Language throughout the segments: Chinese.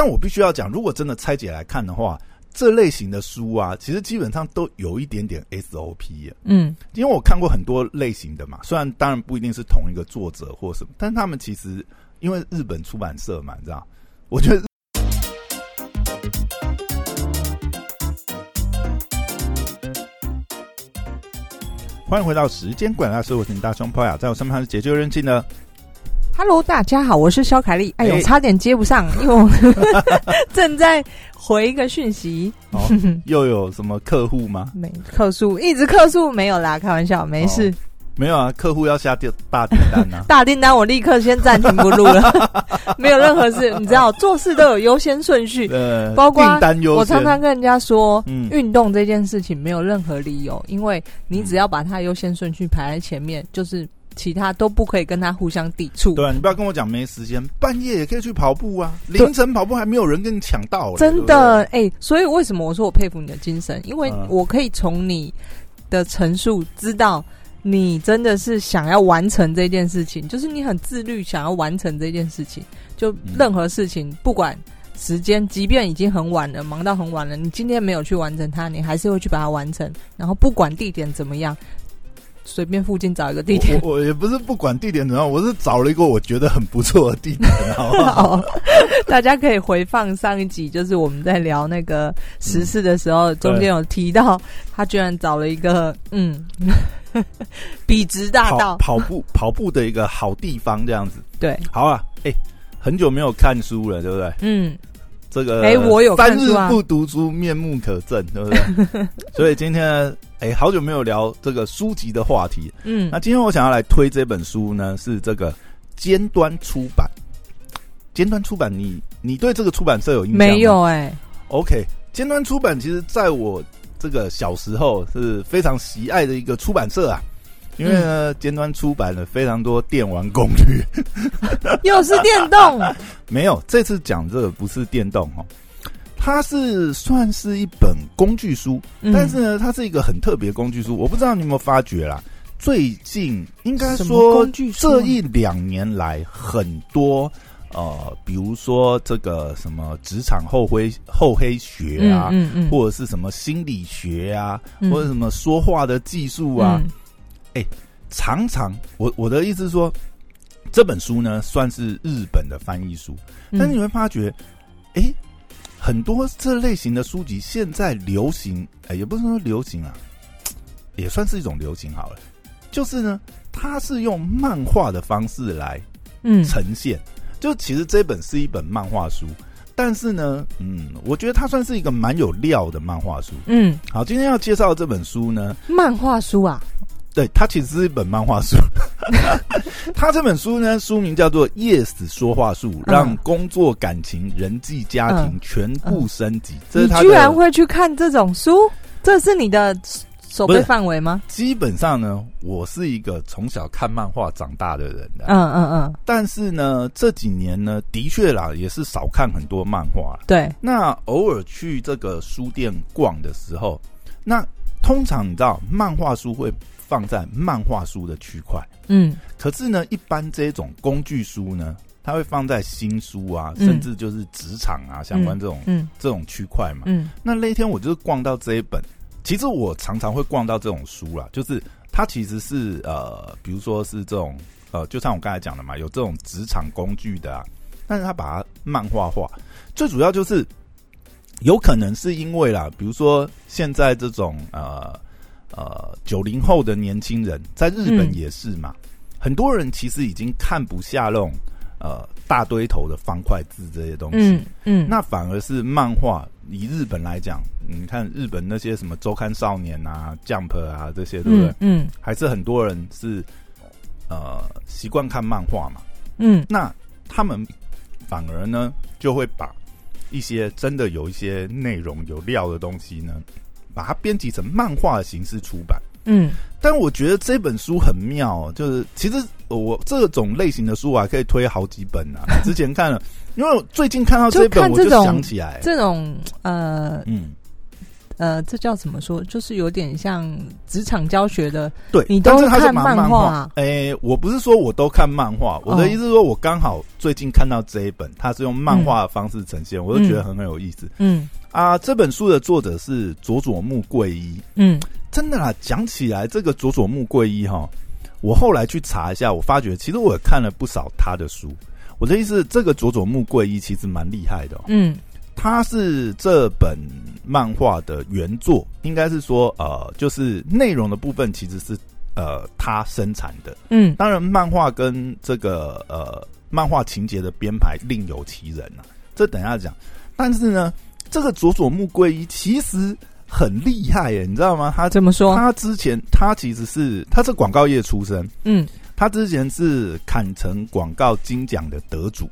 但我必须要讲，如果真的拆解来看的话，这类型的书啊，其实基本上都有一点点 SOP 嗯，因为我看过很多类型的嘛，虽然当然不一定是同一个作者或什么，但他们其实因为日本出版社嘛，你知道，我觉得。欢迎回到时间管大师，我是你大胸泡雅，在我身旁是解救人性的 Hello，大家好，我是肖凯丽。哎呦，哎差点接不上，因为我 正在回一个讯息，哦，又有什么客户吗？没客诉，一直客诉没有啦，开玩笑，没事。没有啊，客户要下订大订单啊。大订单我立刻先暂停不录了，没有任何事。你知道，做事都有优先顺序。呃，包括我常常跟人家说，嗯运动这件事情没有任何理由，因为你只要把它优先顺序排在前面，就是其他都不可以跟他互相抵触。对啊，你不要跟我讲没时间，半夜也可以去跑步啊，凌晨跑步还没有人跟你抢到嘞，真的，哎、所以为什么我说我佩服你的精神？因为嗯我可以从你的陈述知道，你真的是想要完成这件事情，就是你很自律，想要完成这件事情。就嗯任何事情，不管时间，即便已经很晚了，忙到很晚了，你今天没有去完成它，你还是会去把它完成。然后不管地点怎么样，随便附近找一个地点。我也不是不管地点怎样，我是找了一个我觉得很不错的地点，好不好？哦，大家可以回放上一集，就是我们在聊那个时事的时候，中间有提到他居然找了一个嗯，笔直大道，跑步跑步的一个好地方，这样子。对，好啊，哎、很久没有看书了，对不对？嗯，这个哎我有看三日不读书，面目可憎，对不对？所以今天呢，哎、好久没有聊这个书籍的话题。嗯那今天我想要来推这本书呢，是这个尖端出版。尖端出版你，你对这个出版社有印象吗？没有哎、OK，尖端出版其实在我这个小时候是非常喜爱的一个出版社啊，因为呢，尖端出版了非常多电玩攻略。又是电动，没有，这次讲这个不是电动哦，它是算是一本工具书，嗯。但是呢，它是一个很特别工具书。我不知道你有没有发觉啦，最近应该说这一两年来，很多呃，比如说这个什么职场后黑后黑学啊，嗯嗯或者是什么心理学啊，嗯。或者什么说话的技术啊，嗯。常常我我的意思是说，这本书呢算是日本的翻译书，嗯。但是你会发觉，诶，很多这类型的书籍现在流行，哎、也不是说流行啊，也算是一种流行好了。就是呢，它是用漫画的方式来嗯呈现，就其实这本是一本漫画书，但是呢，嗯，我觉得它算是一个蛮有料的漫画书。嗯，好，今天要介绍的这本书呢，漫画书啊，对，它其实是一本漫画书。它这本书呢，书名叫做《Yes 说话术》，嗯让工作、感情、人际、家庭嗯全部升级。这你是他居然的。会去看这种书？这是你的手背不是范围吗？基本上呢，我是一个从小看漫画长大的人的，嗯嗯嗯，但是呢，这几年呢，的确啦，也是少看很多漫画啦。对，那偶尔去这个书店逛的时候，那通常你知道，漫画书会放在漫画书的区块。嗯。可是呢，一般这种工具书呢，它会放在新书啊，嗯。甚至就是职场啊相关这种、嗯。这种区块嘛。嗯。那那一天我就是逛到这一本，其实我常常会逛到这种书啦，就是它其实是呃，比如说是这种呃，就像我刚才讲的嘛，有这种职场工具的啊，但是它把它漫画化，最主要就是有可能是因为啦，比如说现在这种呃呃九零后的年轻人，在日本嗯也是嘛，很多人其实已经看不下那种呃大堆头的方块字这些东西，嗯嗯，那反而是漫画。以日本来讲，你看日本那些什么周刊少年啊、Jump 啊这些，对不对？嗯嗯还是很多人是呃习惯看漫画嘛。嗯那他们反而呢，就会把一些真的有一些内容有料的东西呢，把它编辑成漫画的形式出版。嗯但我觉得这本书很妙、哦，就是其实我这种类型的书我还可以推好几本啊。之前看了，因为我最近看到这本，我就想起来，这种呃嗯呃，这叫怎么说？就是有点像职场教学的。对，你都看蛮漫画？诶、我不是说我都看漫画，我的意思是说我刚好最近看到这一本，它是用漫画的方式呈现，我就觉得很很有意思。嗯啊，这本书的作者是佐佐木贵一，嗯真的啦，讲起来这个佐佐木贵一哈，我后来去查一下，我发觉其实我也看了不少他的书。我的意思，这个佐佐木贵一其实蛮厉害的、哦，嗯他是这本漫画的原作，应该是说呃，就是内容的部分其实是呃他生产的。嗯当然，漫画跟这个呃漫画情节的编排另有其人啊，这等一下讲。但是呢，这个佐佐木圭一其实很厉害耶，你知道吗？他怎么说？他之前他其实是他是广告业出身，嗯他之前是坎城广告金奖的得主。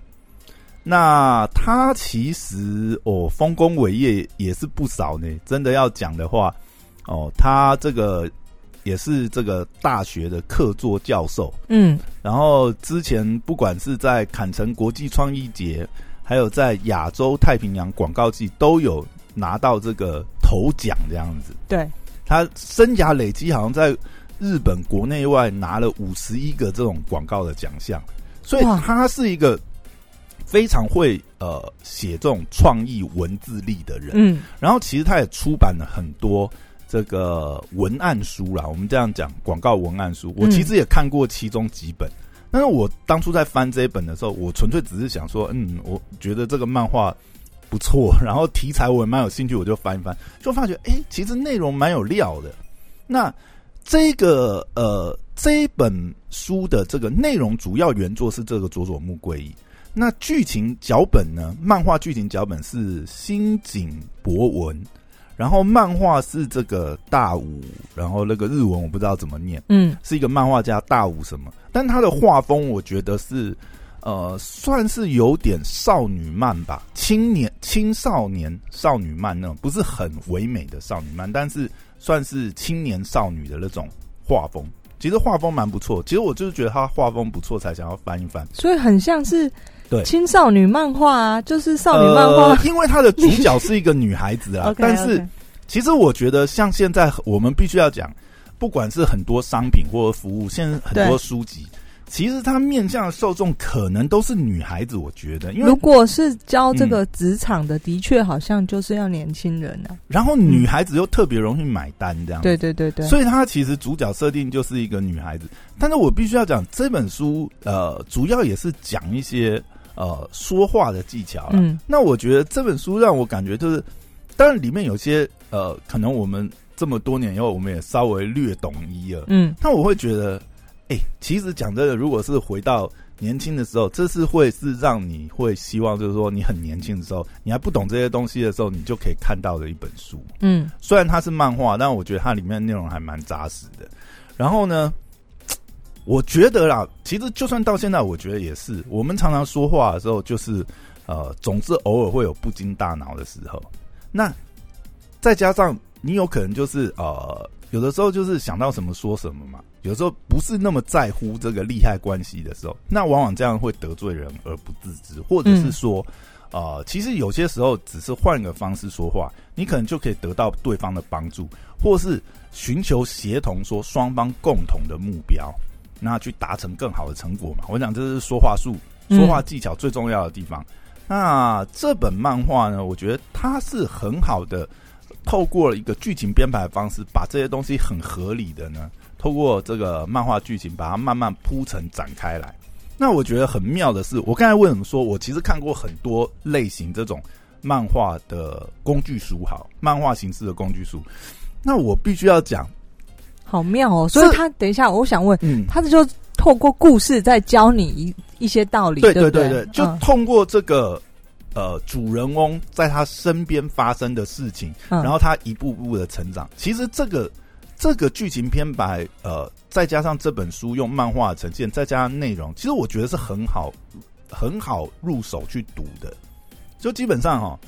那他其实哦，丰功伟业也是不少呢。真的要讲的话，哦，他这个也是这个大学的客座教授。嗯然后之前不管是在坎城国际创意节，还有在亚洲太平洋广告季，都有拿到这个头奖这样子。对，他生涯累积好像在日本国内外拿了五十一个这种广告的奖项，所以他是一个非常会呃写这种创意文字力的人。嗯然后其实他也出版了很多这个文案书啦，我们这样讲广告文案书，我嗯其实也看过其中几本。但是我当初在翻这一本的时候，我纯粹只是想说，嗯，我觉得这个漫画不错，然后题材我也蛮有兴趣，我就翻一翻，就发觉，哎、其实内容蛮有料的。那这个呃这一本书的这个内容主要原作是这个佐佐木贵一，那剧情脚本呢？漫画剧情脚本是新井博文，然后漫画是这个大武，然后那个日文我不知道怎么念，嗯是一个漫画家大武什么，但他的画风我觉得是呃算是有点少女漫吧，青年青少年少女漫那种，不是很唯美的少女漫，但是算是青年少女的那种画风。其实画风蛮不错，其实我就是觉得他画风不错，才想要翻一翻。所以很像是对青少女漫画啊，就是少女漫画呃。因为它的主角是一个女孩子啊 但是其实我觉得像现在我们必须要讲，不管是很多商品或者服务，现在很多书籍，其实它面向的受众可能都是女孩子。我觉得，因为如果是教这个职场的，的确好像就是要年轻人啊。然后女孩子又特别容易买单这样。对对对对，所以它其实主角设定就是一个女孩子，但是我必须要讲这本书，呃，主要也是讲一些呃说话的技巧了。嗯那我觉得这本书让我感觉就是，当然里面有些呃，可能我们这么多年以后，我们也稍微略懂一二。嗯但我会觉得，哎、其实讲真的，如果是回到年轻的时候，这是会是让你会希望，就是说你很年轻的时候，你还不懂这些东西的时候，你就可以看到的一本书。嗯虽然它是漫画，但我觉得它里面的内容还蛮扎实的。然后呢，我觉得啦，其实就算到现在，我觉得也是，我们常常说话的时候，就是呃，总是偶尔会有不经大脑的时候。那再加上你有可能就是呃，有的时候就是想到什么说什么嘛，有时候不是那么在乎这个利害关系的时候，那往往这样会得罪人而不自知，或者是说。呃，其实有些时候只是换个方式说话，你可能就可以得到对方的帮助，或是寻求协同，说双方共同的目标，那去达成更好的成果嘛。我想这是说话术、说话技巧最重要的地方。那这本漫画呢，我觉得它是很好的，透过一个剧情编排的方式，把这些东西很合理的呢，透过这个漫画剧情把它慢慢铺陈展开来。那我觉得很妙的是，我刚才为什么说我其实看过很多类型这种漫画的工具书，好，漫画形式的工具书。那我必须要讲，好妙哦。所以他等一下，我想问，嗯，他就透过故事在教你一一些道理，对对不对对，就嗯通过这个呃主人翁在他身边发生的事情，嗯然后他一步步的成长。其实这个这个剧情编排，呃，再加上这本书用漫画呈现，再加上内容，其实我觉得是很好很好入手去读的。就基本上哈，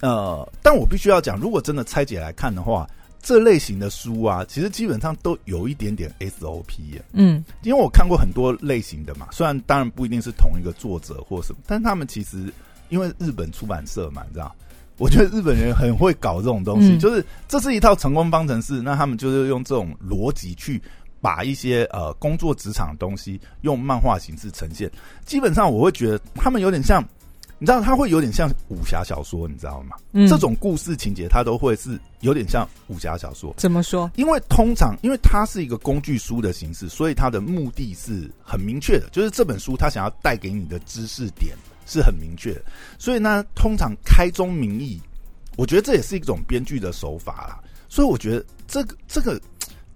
呃，但我必须要讲，如果真的拆解来看的话，这类型的书啊，其实基本上都有一点点 SOP 耶。嗯因为我看过很多类型的嘛，虽然当然不一定是同一个作者或什么，但他们其实因为日本出版社嘛，你知道，我觉得日本人很会搞这种东西，嗯就是这是一套成功方程式。那他们就是用这种逻辑去把一些呃工作职场的东西用漫画形式呈现。基本上我会觉得他们有点像，你知道，它会有点像武侠小说，你知道吗？嗯这种故事情节它都会是有点像武侠小说。怎么说？因为通常，因为它是一个工具书的形式，所以它的目的是很明确的，就是这本书它想要带给你的知识点是很明确的。所以呢，通常开宗明义，我觉得这也是一种编剧的手法啦。所以我觉得这个这个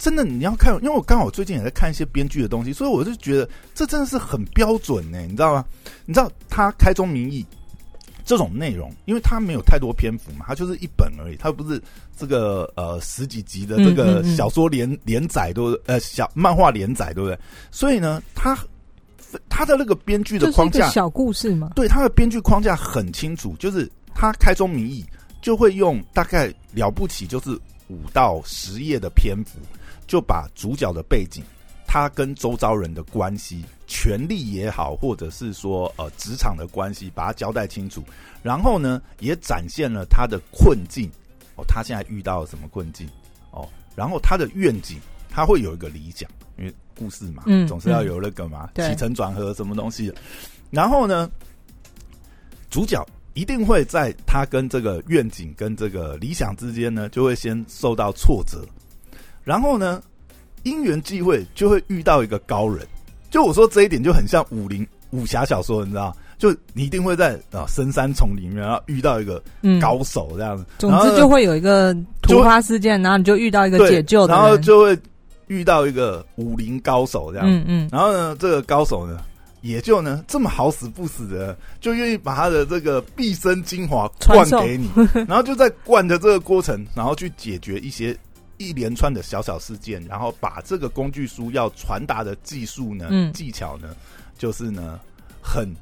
真的你要看，因为我刚好最近也在看一些编剧的东西，所以我就觉得这真的是很标准呢、你知道吗？你知道他开宗明义。这种内容，因为它没有太多篇幅嘛，它就是一本而已，它不是这个呃十几集的这个小说连连载都呃小漫画连载，对不对？所以呢，他他的那个编剧的框架，小故事吗。对他的编剧框架很清楚，就是他开宗明义就会用大概了不起就是五到十页的篇幅，就把主角的背景。他跟周遭人的关系、权力也好，或者是说呃职场的关系，把它交代清楚。然后呢，也展现了他的困境哦，他现在遇到了什么困境哦，然后他的愿景，他会有一个理想，因为故事嘛，嗯总是要有那个嘛，对起承转合什么东西的。然后呢，主角一定会在他跟这个愿景跟这个理想之间呢，就会先受到挫折，然后呢，因缘际会就会遇到一个高人。就我说这一点就很像武林武侠小说，你知道？就你一定会在啊深山丛里面，然后遇到一个嗯，高手这样子，总之就会有一个突发事件，然后你就遇到一个解救的然，后就会遇到一个武林高手这样。嗯嗯，然后呢，这个高手呢，也就呢这么好死不死的，就愿意把他的这个毕生精华灌给你，然后就在灌的这个过程，然后去解决一些一连串的小小事件，然后把这个工具书要传达的技术呢、嗯。技巧呢，就是呢很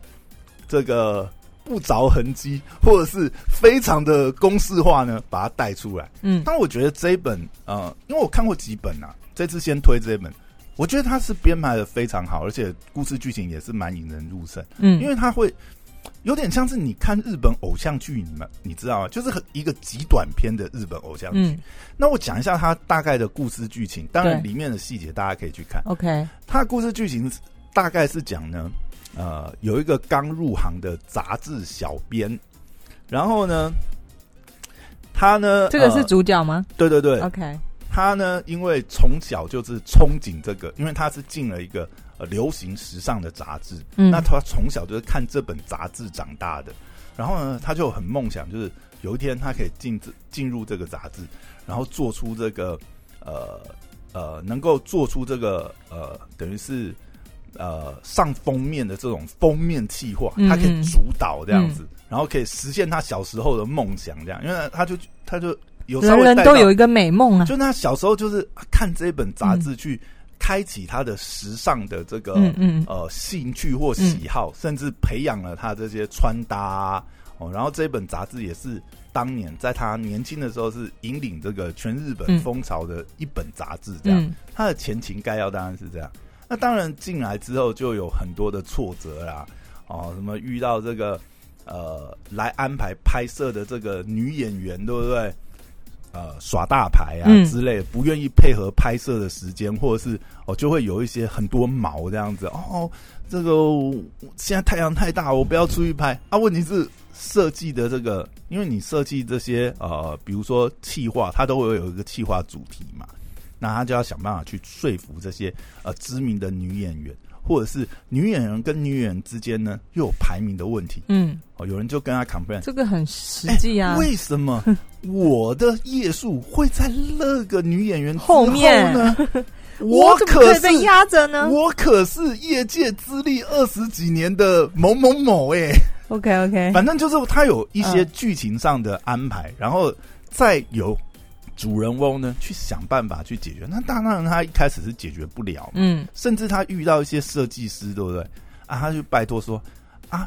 这个不着痕迹，或者是非常的公式化呢，把它带出来。嗯。但我觉得这一本呃，因为我看过几本啊，这次先推这一本，我觉得它是编排的非常好，而且故事剧情也是蛮引人入胜，嗯，因为它会有点像是你看日本偶像剧，你们你知道吗？就是很一个极短篇的日本偶像剧。嗯那我讲一下它大概的故事剧情，当然里面的细节大家可以去看。，OK，它的故事剧情大概是讲呢，呃，有一个刚入行的杂志小编，然后呢，他呢，这个是呃主角吗对对对，？OK，他呢，因为从小就是憧憬这个，因为他是进了一个呃流行时尚的杂志，嗯。那他从小就是看这本杂志长大的，然后呢，他就很梦想，就是有一天他可以进这进入这个杂志，然后做出这个呃呃，能够做出这个呃，等于是呃上封面的这种封面计划，嗯他可以嗯主导这样子，然后可以实现他小时候的梦想，这样，因为他就他就有稍人人都有一个美梦啊，就他小时候就是看这本杂志去开启他的时尚的这个、嗯嗯呃兴趣或喜好，甚至培养了他这些穿搭啊哦。然后这本杂志也是当年在他年轻的时候是引领这个全日本嗯风潮的一本杂志，这样。嗯他的前情概要当然是这样。那当然进来之后就有很多的挫折啦，哦，什么遇到这个呃来安排拍摄的这个女演员，对不对？呃，耍大牌啊嗯之类，不愿意配合拍摄的时间，或者是哦，就会有一些很多毛这样子哦。这个现在太阳太大，我不要出去拍啊。问题是设计的这个，因为你设计这些呃，比如说企划，它都会有一个企划主题嘛。那他就要想办法去说服这些呃知名的女演员，或者是女演员跟女演员之间呢又有排名的问题。嗯，哦。有人就跟他 complain，这个很实际啊，为什么我的页数会在那个女演员后面。呢？我可是被压着呢？我可是业界资历二十几年的某某某哎、？OK OK，反正就是他有一些嗯。剧情上的安排，然后再由主人翁呢去想办法去解决。那当然他一开始是解决不了，嗯甚至他遇到一些设计师，对不对？啊，他就拜托说啊，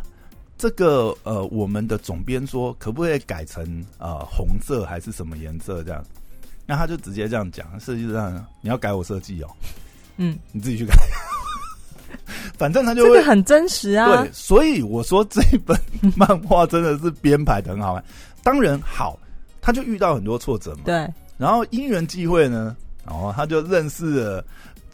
这个呃，我们的总编说可不可以改成呃红色还是什么颜色这样？那他就直接这样讲，设计师你要改我设计哦，嗯，你自己去改。反正他就会这个很真实啊对，。所以我说这本 漫画真的是编排的很好玩。当然好，他就遇到很多挫折嘛。对，然后因缘际会呢，然后他就认识了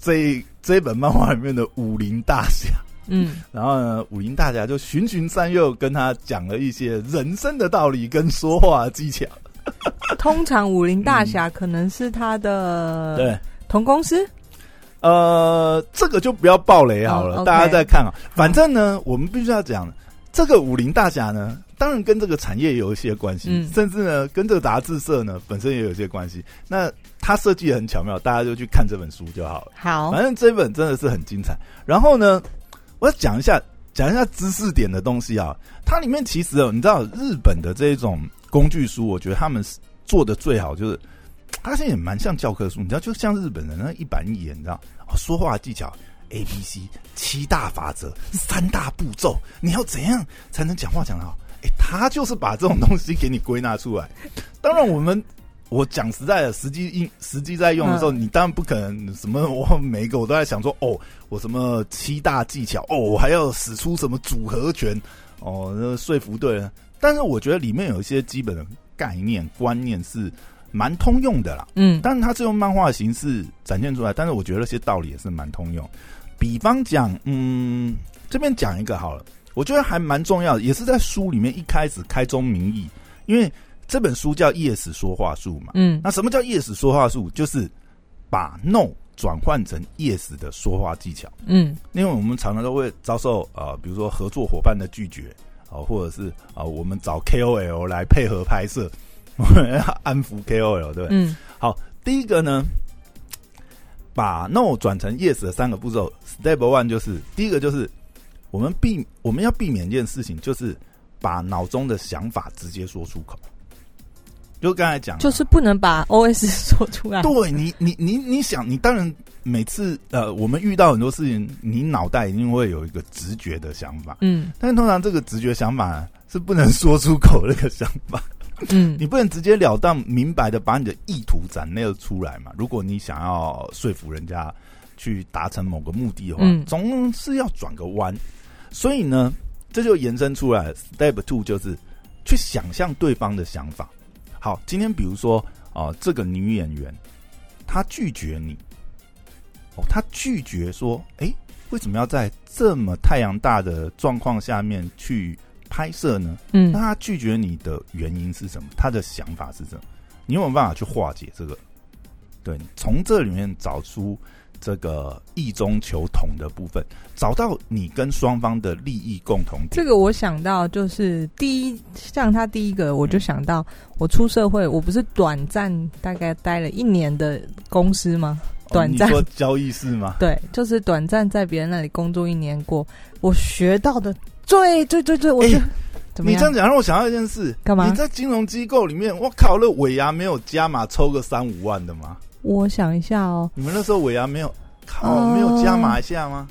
这一这一本漫画里面的武林大侠。嗯，然后呢，武林大侠就循循善诱，跟他讲了一些人生的道理跟说话技巧。通常武林大侠可能是他的嗯对，同公司，呃，这个就不要暴雷好了，大家再看啊。反正呢，我们必须要讲，这个武林大侠呢，当然跟这个产业有一些关系，嗯甚至呢，跟这个杂志社呢本身也有一些关系。那它设计的很巧妙，大家就去看这本书就好了。好反，正这本真的是很精彩。然后呢，我要讲一下讲一下知识点的东西啊。它里面其实哦，你知道日本的这种工具书，我觉得他们是做的最好，就是它现在也蛮像教科书，你知道，就像日本人那一板一眼，你知道，哦，说话技巧。A、B、C 七大法则，三大步骤，你要怎样才能讲话讲得好？哎、他就是把这种东西给你归纳出来。当然，我们我讲实在的，实际应实际在用的时候，嗯你当然不可能什么，我每一个我都在想说，哦，我什么七大技巧，哦，我还要使出什么组合拳，哦，那说服对人。但是我觉得里面有一些基本的概念观念是蛮通用的啦。嗯，但是它是用漫画的形式展现出来，但是我觉得那些道理也是蛮通用。比方讲，嗯，这边讲一个好了，我觉得还蛮重要的，也是在书里面一开始开宗明义，因为这本书叫《Yes 说话术》嘛。嗯，那什么叫 Yes 说话术？就是把 no 转换成 yes 的说话技巧。嗯，因为我们常常都会遭受呃，比如说合作伙伴的拒绝啊、呃或者是啊、呃我们找 KOL 来配合拍摄，我们要安抚 KOL，对不对？嗯，好，第一个呢，把 no 转成 yes 的三个步骤，step one 就是第一个就是我们避我们要避免一件事情，就是把脑中的想法直接说出口。就刚才讲，就是不能把 OS 说出来。对你，你你你想，你当然每次呃，我们遇到很多事情，你脑袋一定会有一个直觉的想法，嗯但是通常这个直觉想法是不能说出口的那个想法，嗯，你不能直截了当、明白的把你的意图展露出来嘛。如果你想要说服人家去达成某个目的的话，嗯总是要转个弯。所以呢，这就延伸出来，Step Two 就是去想象对方的想法。好，今天比如说啊、这个女演员她拒绝你，哦，她拒绝说，诶，为什么要在这么太阳大的状况下面去拍摄呢？嗯那她拒绝你的原因是什么？她的想法是什么？你有没有办法去化解这个？对，从这里面找出这个异中求同的部分，找到你跟双方的利益共同点。这个我想到就是第一，像他第一个，我就嗯想到我出社会，我不是短暂大概待了一年的公司吗？哦短暂交易室吗？对，就是短暂在别人那里工作一年过，我学到的最最最最，我怎么？你这样讲让我想到一件事，干嘛你在金融机构里面，我靠，那尾牙没有加码抽个三五万的吗？我想一下哦，你们那时候尾牙没有，没有加码一下吗？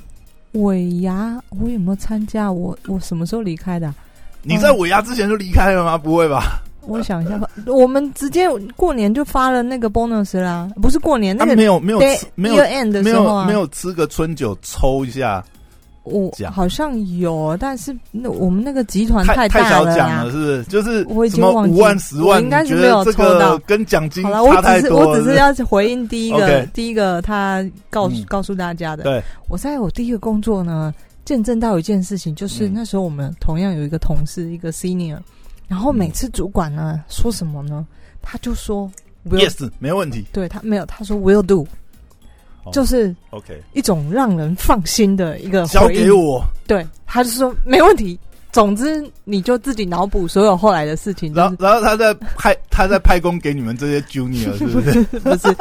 尾牙我有没有参加？我我什么时候离开的啊、你在尾牙之前就离开了吗？不会吧？我想一下吧，我们直接过年就发了那个 bonus 啦，不是过年那他个没有没有没有 end 的没时候啊，有没有吃个春酒抽一下，我奖好像有，但是那我们那个集团太大了啦。小奖了，是不是？就是我已经忘记。五万十万，应该是没有抽到。跟奖金好了，我只是。我只是要回应第一个第一个他告诉、嗯。告诉大家的。对，我在我第一个工作呢，见证到一件事情，就是嗯。那时候我们同样有一个同事，一个 senior，然后每次主管呢说什么呢，他就说 will，yes 没问题。对他没有，他说 will do，、哦就是 OK，一种让人放心的一个交给。我，对，他就说没问题。总之，你就自己脑补所有后来的事情，就然后然后他在派 他在派工给你们这些 junior 是不是？不是。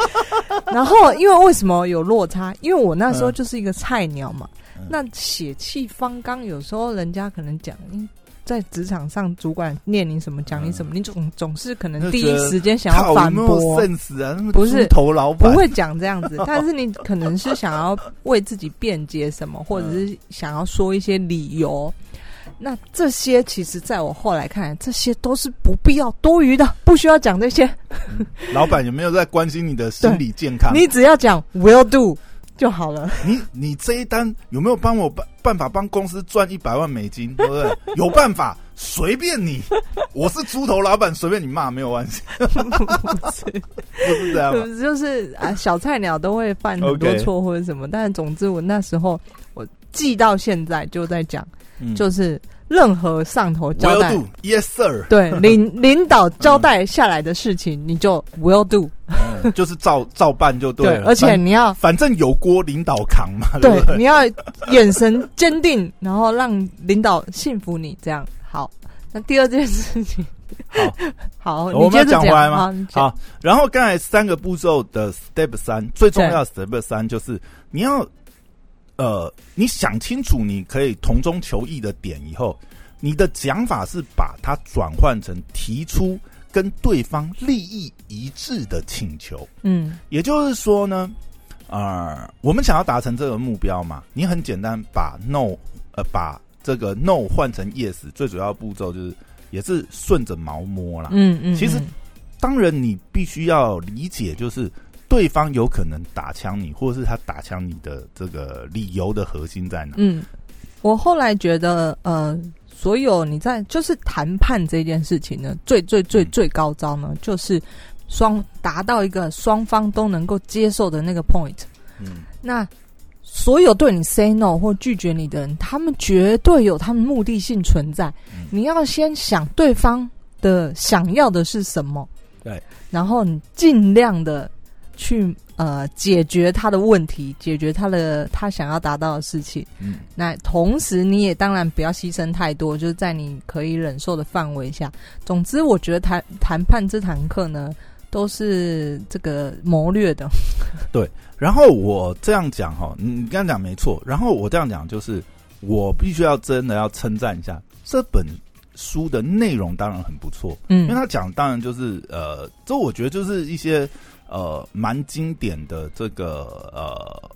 然后，因为为什么有落差？因为我那时候嗯就是一个菜鸟嘛，嗯那血气方刚，有时候人家可能讲，嗯在职场上主管念你什么讲你什么，你总总是可能第一时间想要反驳？不是猪头老板不会讲这样子，但是你可能是想要为自己辩解什么，或者是想要说一些理由。那这些其实在我后来看来，这些都是不必要、多余的，不需要讲这些。老板有没有在关心你的心理健康？你只要讲 will do，就好了。你你这一单有没有帮我办办法帮公司赚一百万美金？对不对？有办法，随便你。我是猪头老板，随便你骂没有关系。不是，不是这样？就是啊，小菜鸟都会犯很多错或者什么，但是总之我那时候我记到现在就在讲，嗯就是任何上头交 Will 代。do, yes sir。对 领领导交代下来的事情，你就 will do。嗯就是照照办就对了。而且你要反正有锅领导扛嘛，对对？对你要眼神坚定，然后让领导信服你，这样好。那第二件事情，好，好，我们要讲回来吗好，然后刚才三个步骤的 step 三，最重要的 step 三就是你要呃，你想清楚你可以同中求异的点以后，你的讲法是把它转换成提出跟对方利益一致的请求。嗯也就是说呢，呃，我们想要达成这个目标嘛，你很简单把 no 呃把这个 no 换成 yes，最主要步骤就是也是顺着毛摸啦。嗯嗯，其实嗯当然，你必须要理解，就是对方有可能打枪你，或者是他打枪你的这个理由的核心在哪？嗯，我后来觉得，呃，所有你在就是谈判这件事情呢，最最最嗯最高招呢，就是双达到一个双方都能够接受的那个 point。嗯那所有对你 say no 或拒绝你的人，他们绝对有他们目的性存在。嗯你要先想对方的想要的是什么，对，然后你尽量的去呃解决他的问题，解决他的他想要达到的事情。嗯那同时，你也当然不要牺牲太多，就是在你可以忍受的范围下。总之，我觉得谈谈判这堂课呢，都是这个谋略的。对然后我这样讲哈，你你刚刚讲没错。然后我这样讲就是，我必须要真的要称赞一下这本书的内容，当然很不错。嗯因为嗯他讲当然就是呃，这我觉得就是一些呃蛮经典的这个呃，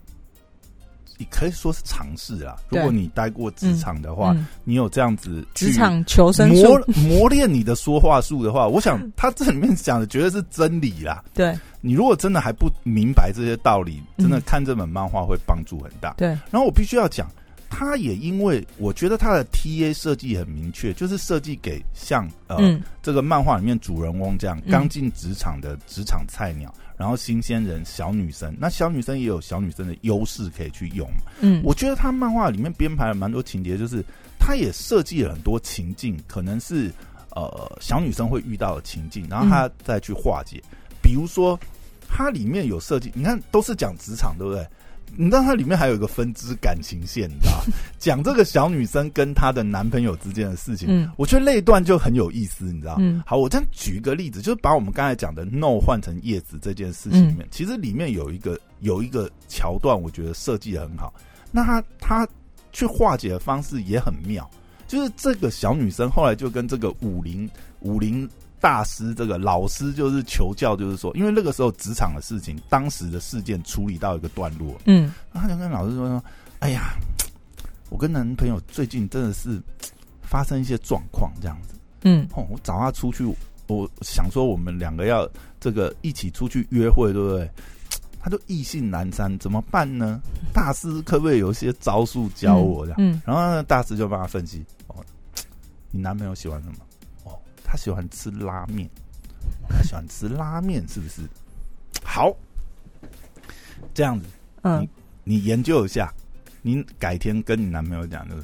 也可以说是尝试啦。如果你待过职场的话，嗯，你有这样子职场求生磨，磨练你的说话术的话，我想他这里面讲的绝对是真理啦。对你如果真的还不明白这些道理，真的嗯看这本漫画会帮助很大。对，然后我必须要讲，他也因为我觉得他的 T A 设计很明确，就是设计给像呃、嗯这个漫画里面主人翁这样嗯刚进职场的职场菜鸟，然后新鲜人小女生，那小女生也有小女生的优势可以去用。嗯，我觉得他漫画里面编排了蛮多情节，就是他也设计了很多情境，可能是呃小女生会遇到的情境，然后他再去化解。比如说，它里面有设计，你看都是讲职场，对不对？你知道它里面还有一个分支感情线，你知道 讲这个小女生跟她的男朋友之间的事情。嗯我觉得那一段就很有意思，你知道？嗯好，我这样举一个例子，就是把我们刚才讲的 no 换成 yes 这件事情里面，其实里面有一个有一个桥段，我觉得设计的很好。那他他去化解的方式也很妙，就是这个小女生后来就跟这个武林武林大师这个老师就是求教，就是说，因为那个时候职场的事情，当时的事件处理到一个段落，嗯他就跟老师说说：“哎呀，我跟男朋友最近真的是发生一些状况，这样子。嗯哦，我找他出去，我想说我们两个要这个一起出去约会，对不对？他就意兴阑珊，怎么办呢？大师可不可以有一些招数教我这样？嗯然后呢，大师就帮他分析哦，你男朋友喜欢什么？哦，他喜欢吃拉面，他喜欢吃拉面，是不是？好，这样子，嗯。你研究一下，你改天跟你男朋友讲，就是，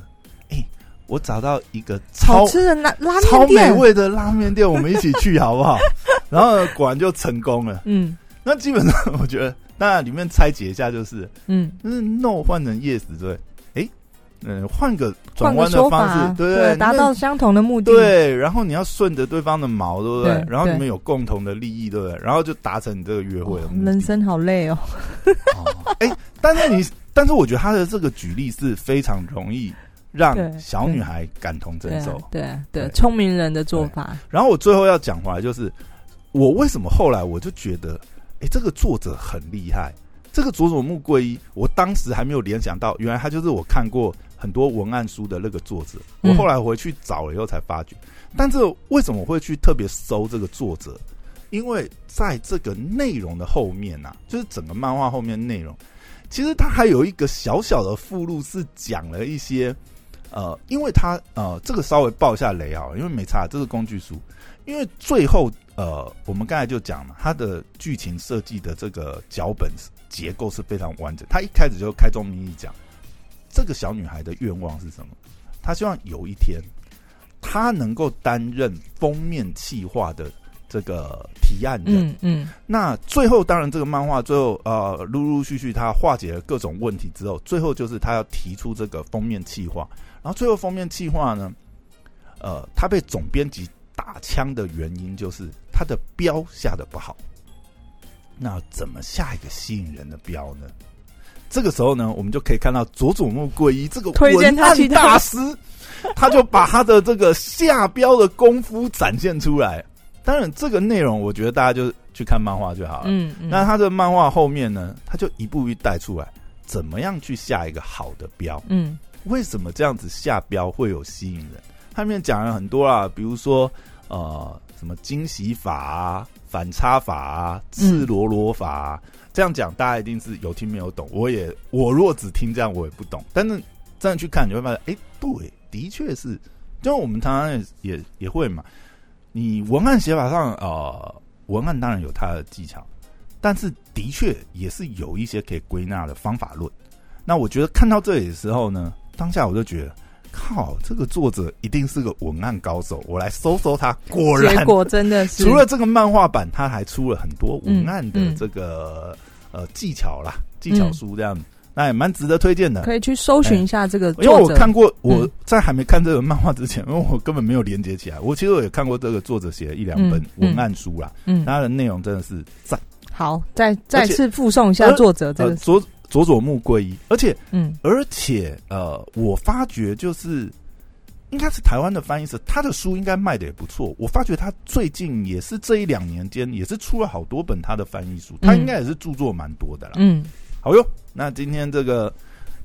哎、我找到一个超吃的拉拉超美味的拉面店，我们一起去 好不好？然后果然就成功了。嗯。那基本上，我觉得，那里面拆解一下，就是嗯，就是 no 换成 yes，对嗯，换个转弯的方式，，对不对？达到相同的目的，对，然后你要顺着对方的毛，对不对？然后你们有共同的利益，对不对？然后就达成你这个约会的哦。人生好累哦，哦，哎，但是你，但是我觉得他的这个举例是非常容易让小女孩感同身受。对对，聪明人的做法，然后我最后要讲回来，就是我为什么后来我就觉得，哎，这个作者很厉害。这个佐佐木贵一，我当时还没有联想到，原来他就是我看过很多文案书的那个作者。我嗯后来回去找了以后才发觉，但是为什么我会去特别搜这个作者？因为在这个内容的后面呐、就是整个漫画后面内容其实它还有一个小小的附录是讲了一些，呃，因为它呃，这个稍微爆一下雷啊，因为没差，这是工具书，因为最后呃，我们刚才就讲了，它的剧情设计的这个脚本结构是非常完整。它一开始就开宗明义讲，这个小女孩的愿望是什么？她希望有一天，她能够担任封面企划的。这个提案人，嗯嗯，那最后当然这个漫画最后呃陆陆续续她化解了各种问题之后，最后就是她要提出这个封面企划，然后最后封面企划呢，呃，她被总编辑打枪的原因就是他的标下的不好。那怎么下一个吸引人的标呢？这个时候呢，我们就可以看到佐佐木贵一这个文案大师，他就把他的这个下标的功夫展现出来。当然，这个内容我觉得大家就去看漫画就好了。嗯，那他的漫画后面呢，他就一步一步带出来，怎么样去下一个好的标？嗯，为什么这样子下标会有吸引人？他里面讲了很多啊，比如说呃，什么惊喜法啊、反差法啊、赤裸裸法啊，这样讲大家一定是有听没有懂。我也我如果只听这样，我也不懂。但是这样去看，你会发现，哎，对，的确是，就我们常常也也也会嘛。你文案写法上，呃，文案当然有它的技巧，但是的确也是有一些可以归纳的方法论。那我觉得看到这里的时候呢，当下我就觉得，靠，这个作者一定是个文案高手。我来搜搜他，果然，结果真的是除了这个漫画版，他还出了很多文案的这个呃技巧啦，技巧书这样。那也蛮值得推荐的，可以去搜寻一下这个。因为我看过，我在还没看这个漫画之前，因为我根本没有连接起来。我其实我也看过这个作者写的一两本文案书啦，嗯，他的内容真的是赞。好，再再次附送一下作者这个佐佐佐木贵一，而且，嗯，而且呃，我发觉就是应该是台湾的翻译社，他的书应该卖的也不错。我发觉他最近也是这一两年间也是出了好多本他的翻译书，他应该也是著作蛮多的啦。嗯。好哟，那今天这个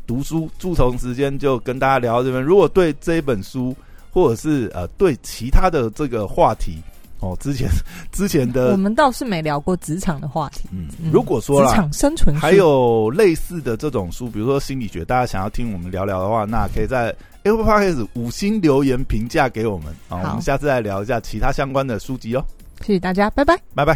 读书蛀虫时间就跟大家聊到这边。如果对这一本书，或者是呃对其他的这个话题哦，之前之前的我们倒是没聊过职场的话题。嗯，如果说职场生存还有类似的这种书，比如说心理学，大家想要听我们聊聊的话，那可以在 Apple Podcast 五星留言评价给我们啊。我们下次再聊一下其他相关的书籍哦。谢谢大家，拜拜，拜拜。